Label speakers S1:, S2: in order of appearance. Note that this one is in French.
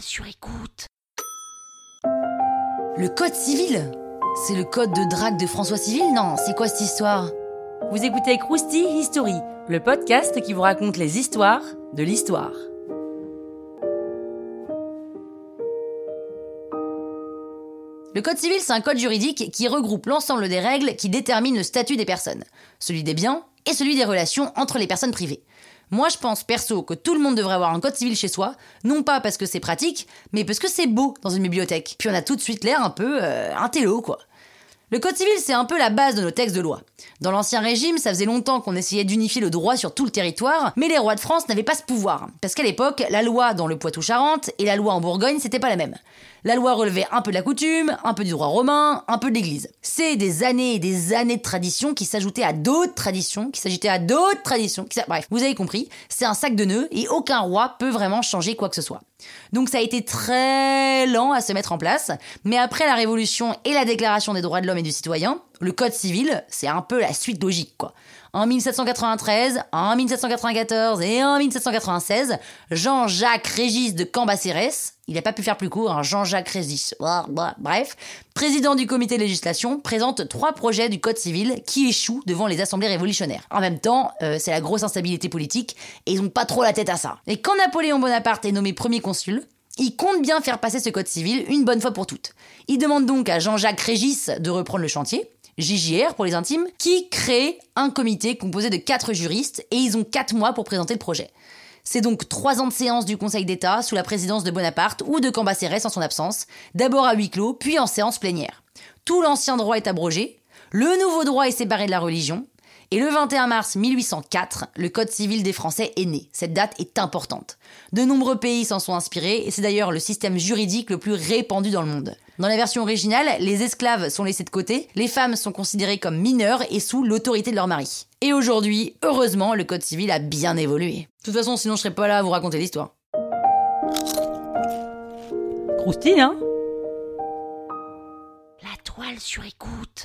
S1: sur écoute.
S2: Le code civil C'est le code de drague de François Civil Non, c'est quoi cette histoire?
S3: Vous écoutez Krusty History, le podcast qui vous raconte les histoires de l'histoire.
S2: Le code civil, c'est un code juridique qui regroupe l'ensemble des règles qui déterminent le statut des personnes, celui des biens et celui des relations entre les personnes privées. Moi, je pense perso que tout le monde devrait avoir un code civil chez soi, non pas parce que c'est pratique, mais parce que c'est beau dans une bibliothèque. Puis on a tout de suite l'air un peu euh, un télo, quoi. Le code civil, c'est un peu la base de nos textes de loi. Dans l'Ancien Régime, ça faisait longtemps qu'on essayait d'unifier le droit sur tout le territoire, mais les rois de France n'avaient pas ce pouvoir. Parce qu'à l'époque, la loi dans le Poitou-Charentes et la loi en Bourgogne, c'était pas la même. La loi relevait un peu de la coutume, un peu du droit romain, un peu de l'église. C'est des années et des années de traditions qui s'ajoutaient à d'autres traditions, qui s'ajoutaient à d'autres traditions, qui bref, vous avez compris, c'est un sac de nœuds et aucun roi peut vraiment changer quoi que ce soit. Donc ça a été très lent à se mettre en place, mais après la Révolution et la Déclaration des droits de l'homme du citoyen, le Code civil, c'est un peu la suite logique, quoi. En 1793, en 1794 et en 1796, Jean-Jacques Régis de Cambacérès, il n'a pas pu faire plus court, hein, Jean-Jacques Régis, bref, président du comité de législation, présente trois projets du Code civil qui échouent devant les assemblées révolutionnaires. En même temps, euh, c'est la grosse instabilité politique et ils n'ont pas trop la tête à ça. Et quand Napoléon Bonaparte est nommé premier consul, il compte bien faire passer ce code civil une bonne fois pour toutes. Il demande donc à Jean-Jacques Régis de reprendre le chantier, JJR pour les intimes, qui crée un comité composé de quatre juristes et ils ont quatre mois pour présenter le projet. C'est donc trois ans de séance du Conseil d'État sous la présidence de Bonaparte ou de Cambacérès en son absence, d'abord à huis clos, puis en séance plénière. Tout l'ancien droit est abrogé, le nouveau droit est séparé de la religion, et le 21 mars 1804, le Code civil des Français est né. Cette date est importante. De nombreux pays s'en sont inspirés, et c'est d'ailleurs le système juridique le plus répandu dans le monde. Dans la version originale, les esclaves sont laissés de côté, les femmes sont considérées comme mineures et sous l'autorité de leur mari. Et aujourd'hui, heureusement, le Code civil a bien évolué. De toute façon, sinon je serais pas là à vous raconter l'histoire.
S3: Croustille, hein?
S1: La toile sur écoute.